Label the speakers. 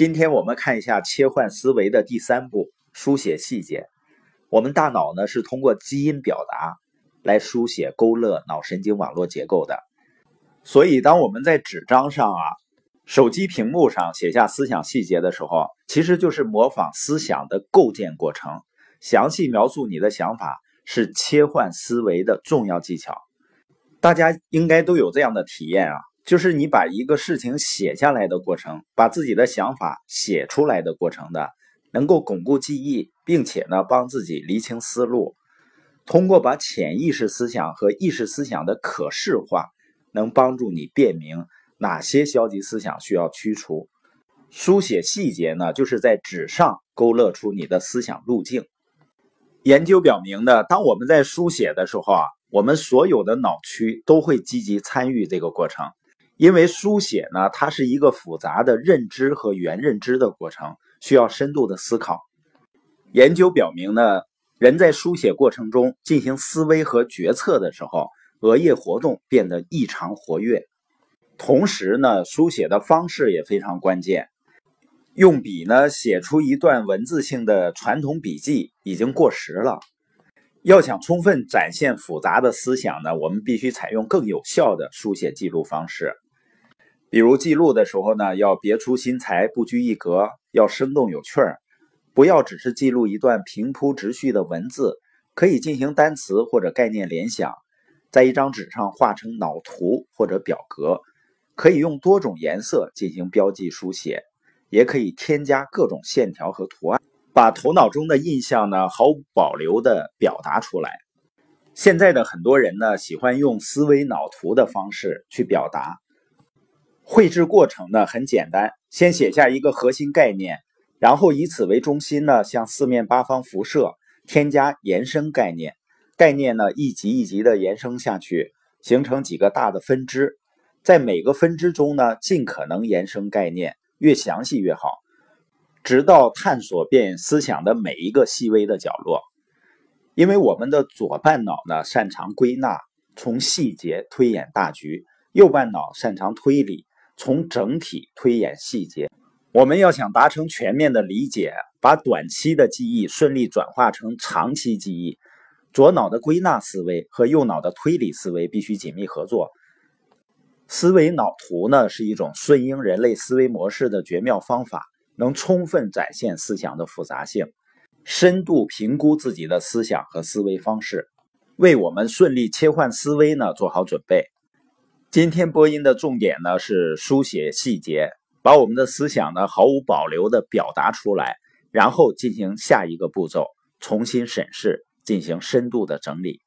Speaker 1: 今天我们看一下切换思维的第三步：书写细节。我们大脑呢是通过基因表达来书写勾勒脑神经网络结构的。所以，当我们在纸张上啊、手机屏幕上写下思想细节的时候，其实就是模仿思想的构建过程。详细描述你的想法是切换思维的重要技巧。大家应该都有这样的体验啊。就是你把一个事情写下来的过程，把自己的想法写出来的过程的，能够巩固记忆，并且呢帮自己厘清思路。通过把潜意识思想和意识思想的可视化，能帮助你辨明哪些消极思想需要驱除。书写细节呢，就是在纸上勾勒出你的思想路径。研究表明呢，当我们在书写的时候啊，我们所有的脑区都会积极参与这个过程。因为书写呢，它是一个复杂的认知和原认知的过程，需要深度的思考。研究表明呢，人在书写过程中进行思维和决策的时候，额叶活动变得异常活跃。同时呢，书写的方式也非常关键。用笔呢写出一段文字性的传统笔记已经过时了。要想充分展现复杂的思想呢，我们必须采用更有效的书写记录方式。比如记录的时候呢，要别出心裁，不拘一格，要生动有趣儿，不要只是记录一段平铺直叙的文字，可以进行单词或者概念联想，在一张纸上画成脑图或者表格，可以用多种颜色进行标记书写，也可以添加各种线条和图案，把头脑中的印象呢毫无保留的表达出来。现在的很多人呢喜欢用思维脑图的方式去表达。绘制过程呢很简单，先写下一个核心概念，然后以此为中心呢向四面八方辐射，添加延伸概念，概念呢一级一级的延伸下去，形成几个大的分支，在每个分支中呢尽可能延伸概念，越详细越好，直到探索遍思想的每一个细微的角落。因为我们的左半脑呢擅长归纳，从细节推演大局；右半脑擅长推理。从整体推演细节，我们要想达成全面的理解，把短期的记忆顺利转化成长期记忆，左脑的归纳思维和右脑的推理思维必须紧密合作。思维脑图呢是一种顺应人类思维模式的绝妙方法，能充分展现思想的复杂性，深度评估自己的思想和思维方式，为我们顺利切换思维呢做好准备。今天播音的重点呢是书写细节，把我们的思想呢毫无保留的表达出来，然后进行下一个步骤，重新审视，进行深度的整理。